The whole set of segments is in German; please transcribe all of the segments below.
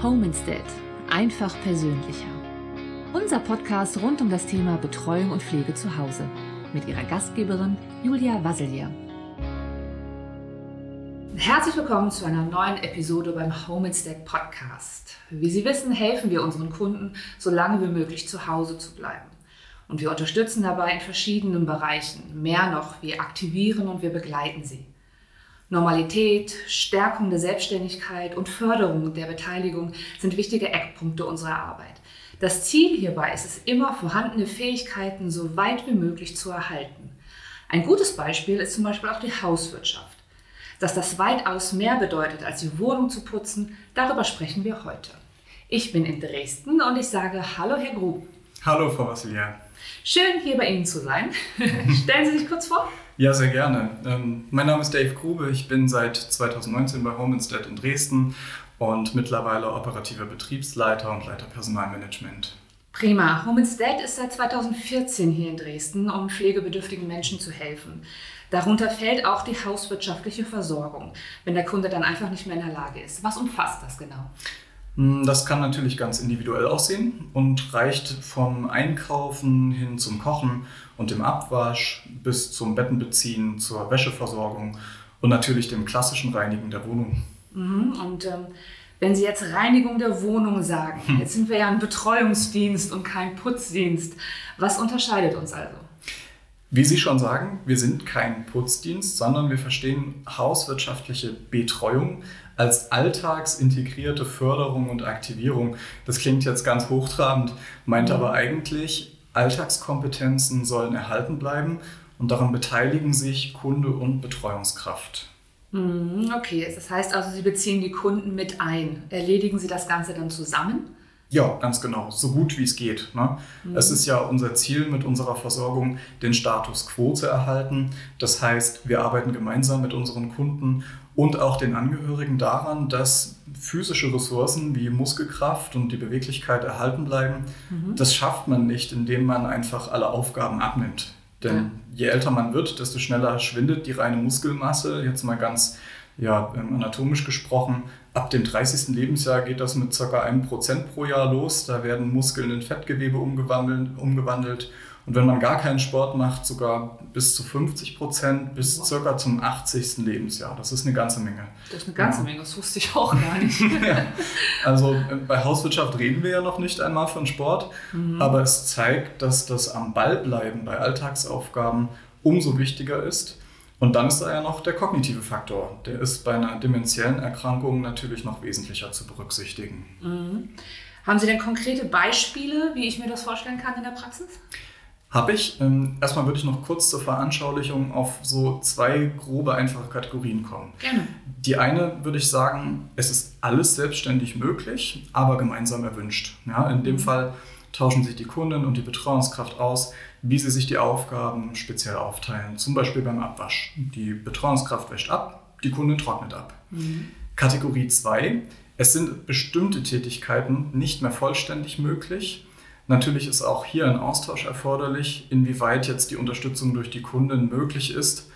Home Instead. Einfach persönlicher. Unser Podcast rund um das Thema Betreuung und Pflege zu Hause mit ihrer Gastgeberin Julia Wasselier. Herzlich willkommen zu einer neuen Episode beim Home Instead Podcast. Wie Sie wissen, helfen wir unseren Kunden, so lange wie möglich zu Hause zu bleiben. Und wir unterstützen dabei in verschiedenen Bereichen. Mehr noch, wir aktivieren und wir begleiten sie. Normalität, Stärkung der Selbstständigkeit und Förderung der Beteiligung sind wichtige Eckpunkte unserer Arbeit. Das Ziel hierbei ist es immer, vorhandene Fähigkeiten so weit wie möglich zu erhalten. Ein gutes Beispiel ist zum Beispiel auch die Hauswirtschaft. Dass das weitaus mehr bedeutet, als die Wohnung zu putzen, darüber sprechen wir heute. Ich bin in Dresden und ich sage Hallo, Herr Grub. Hallo, Frau Vassilia. Schön, hier bei Ihnen zu sein. Stellen Sie sich kurz vor. Ja, sehr gerne. Ähm, mein Name ist Dave Grube. Ich bin seit 2019 bei Home Instead in Dresden und mittlerweile operativer Betriebsleiter und Leiter Personalmanagement. Prima. Home Instead ist seit 2014 hier in Dresden, um pflegebedürftigen Menschen zu helfen. Darunter fällt auch die hauswirtschaftliche Versorgung, wenn der Kunde dann einfach nicht mehr in der Lage ist. Was umfasst das genau? Hm, das kann natürlich ganz individuell aussehen und reicht vom Einkaufen hin zum Kochen und dem Abwasch bis zum Bettenbeziehen, zur Wäscheversorgung und natürlich dem klassischen Reinigen der Wohnung. Mhm, und ähm, wenn Sie jetzt Reinigung der Wohnung sagen, hm. jetzt sind wir ja ein Betreuungsdienst und kein Putzdienst, was unterscheidet uns also? Wie Sie schon sagen, wir sind kein Putzdienst, sondern wir verstehen hauswirtschaftliche Betreuung als alltagsintegrierte Förderung und Aktivierung. Das klingt jetzt ganz hochtrabend, meint aber eigentlich, Alltagskompetenzen sollen erhalten bleiben und daran beteiligen sich Kunde und Betreuungskraft. Mhm, okay, das heißt also, Sie beziehen die Kunden mit ein. Erledigen Sie das Ganze dann zusammen? Ja, ganz genau, so gut wie es geht. Ne? Mhm. Es ist ja unser Ziel mit unserer Versorgung, den Status quo zu erhalten. Das heißt, wir arbeiten gemeinsam mit unseren Kunden und auch den Angehörigen daran, dass physische Ressourcen wie Muskelkraft und die Beweglichkeit erhalten bleiben. Mhm. Das schafft man nicht, indem man einfach alle Aufgaben abnimmt. Denn ja. je älter man wird, desto schneller schwindet die reine Muskelmasse. Jetzt mal ganz ja, ähm, anatomisch gesprochen, ab dem 30. Lebensjahr geht das mit ca. 1% pro Jahr los. Da werden Muskeln in Fettgewebe umgewandelt, umgewandelt. Und wenn man gar keinen Sport macht, sogar bis zu 50 Prozent bis ca. zum 80. Lebensjahr. Das ist eine ganze Menge. Das ist eine ganze ja. Menge, das wusste ich auch gar nicht. also äh, bei Hauswirtschaft reden wir ja noch nicht einmal von Sport, mhm. aber es zeigt, dass das am Ball bleiben bei Alltagsaufgaben umso wichtiger ist. Und dann ist da ja noch der kognitive Faktor. Der ist bei einer dementiellen Erkrankung natürlich noch wesentlicher zu berücksichtigen. Mhm. Haben Sie denn konkrete Beispiele, wie ich mir das vorstellen kann in der Praxis? Habe ich. Ähm, erstmal würde ich noch kurz zur Veranschaulichung auf so zwei grobe, einfache Kategorien kommen. Gerne. Die eine würde ich sagen, es ist alles selbstständig möglich, aber gemeinsam erwünscht. Ja, in dem mhm. Fall tauschen sich die Kunden und die Betreuungskraft aus, wie sie sich die Aufgaben speziell aufteilen. Zum Beispiel beim Abwasch. Die Betreuungskraft wäscht ab, die Kundin trocknet ab. Mhm. Kategorie 2. Es sind bestimmte Tätigkeiten nicht mehr vollständig möglich. Natürlich ist auch hier ein Austausch erforderlich, inwieweit jetzt die Unterstützung durch die Kunden möglich ist.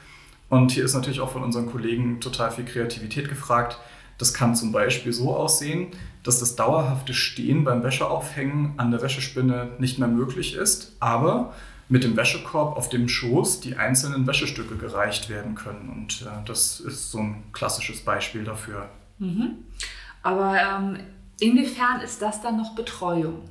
Und hier ist natürlich auch von unseren Kollegen total viel Kreativität gefragt. Das kann zum Beispiel so aussehen, dass das dauerhafte Stehen beim Wäscheaufhängen an der Wäschespinne nicht mehr möglich ist, aber mit dem Wäschekorb auf dem Schoß die einzelnen Wäschestücke gereicht werden können. Und äh, das ist so ein klassisches Beispiel dafür. Mhm. Aber ähm, inwiefern ist das dann noch Betreuung?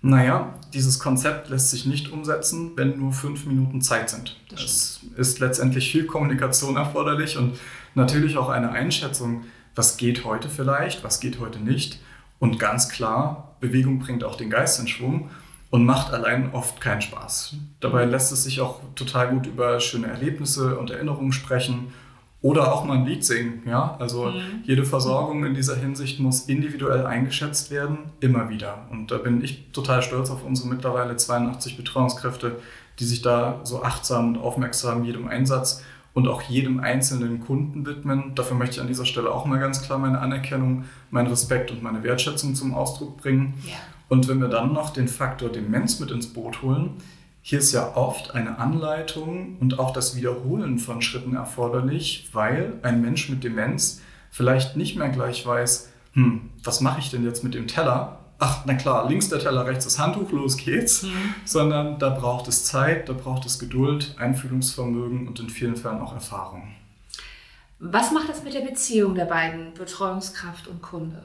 Naja, dieses Konzept lässt sich nicht umsetzen, wenn nur fünf Minuten Zeit sind. Es ist letztendlich viel Kommunikation erforderlich und natürlich auch eine Einschätzung, was geht heute vielleicht, was geht heute nicht. Und ganz klar, Bewegung bringt auch den Geist in Schwung und macht allein oft keinen Spaß. Dabei lässt es sich auch total gut über schöne Erlebnisse und Erinnerungen sprechen oder auch mal ein Lied singen. Ja? Also mhm. jede Versorgung in dieser Hinsicht muss individuell eingeschätzt werden, immer wieder. Und da bin ich total stolz auf unsere mittlerweile 82 Betreuungskräfte, die sich da so achtsam und aufmerksam jedem Einsatz und auch jedem einzelnen Kunden widmen. Dafür möchte ich an dieser Stelle auch mal ganz klar meine Anerkennung, meinen Respekt und meine Wertschätzung zum Ausdruck bringen. Ja. Und wenn wir dann noch den Faktor Demenz mit ins Boot holen, hier ist ja oft eine Anleitung und auch das Wiederholen von Schritten erforderlich, weil ein Mensch mit Demenz vielleicht nicht mehr gleich weiß, hm, was mache ich denn jetzt mit dem Teller? Ach, na klar, links der Teller, rechts das Handtuch, los geht's. Mhm. Sondern da braucht es Zeit, da braucht es Geduld, Einfühlungsvermögen und in vielen Fällen auch Erfahrung. Was macht das mit der Beziehung der beiden, Betreuungskraft und Kunde?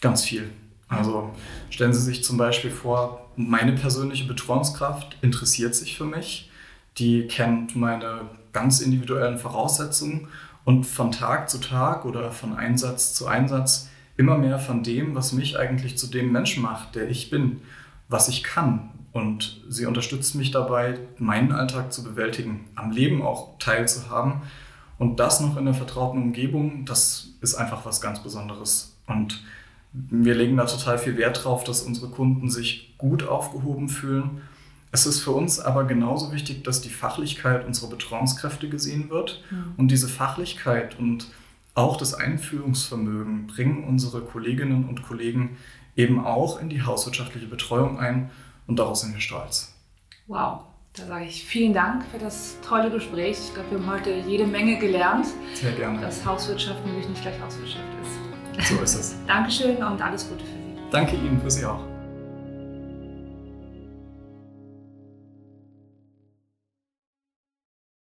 Ganz viel. Also stellen Sie sich zum Beispiel vor, meine persönliche Betreuungskraft interessiert sich für mich, die kennt meine ganz individuellen Voraussetzungen und von Tag zu Tag oder von Einsatz zu Einsatz immer mehr von dem, was mich eigentlich zu dem Menschen macht, der ich bin, was ich kann. Und sie unterstützt mich dabei, meinen Alltag zu bewältigen, am Leben auch teilzuhaben. Und das noch in der vertrauten Umgebung, das ist einfach was ganz Besonderes. Und wir legen da total viel Wert drauf, dass unsere Kunden sich gut aufgehoben fühlen. Es ist für uns aber genauso wichtig, dass die Fachlichkeit unserer Betreuungskräfte gesehen wird. Mhm. Und diese Fachlichkeit und auch das Einführungsvermögen bringen unsere Kolleginnen und Kollegen eben auch in die hauswirtschaftliche Betreuung ein. Und daraus sind wir stolz. Wow, da sage ich vielen Dank für das tolle Gespräch. Ich glaube, wir haben heute jede Menge gelernt. Sehr gerne. Dass Hauswirtschaft nämlich nicht gleich Hauswirtschaft ist. So ist es. Dankeschön und alles Gute für Sie. Danke Ihnen für Sie auch.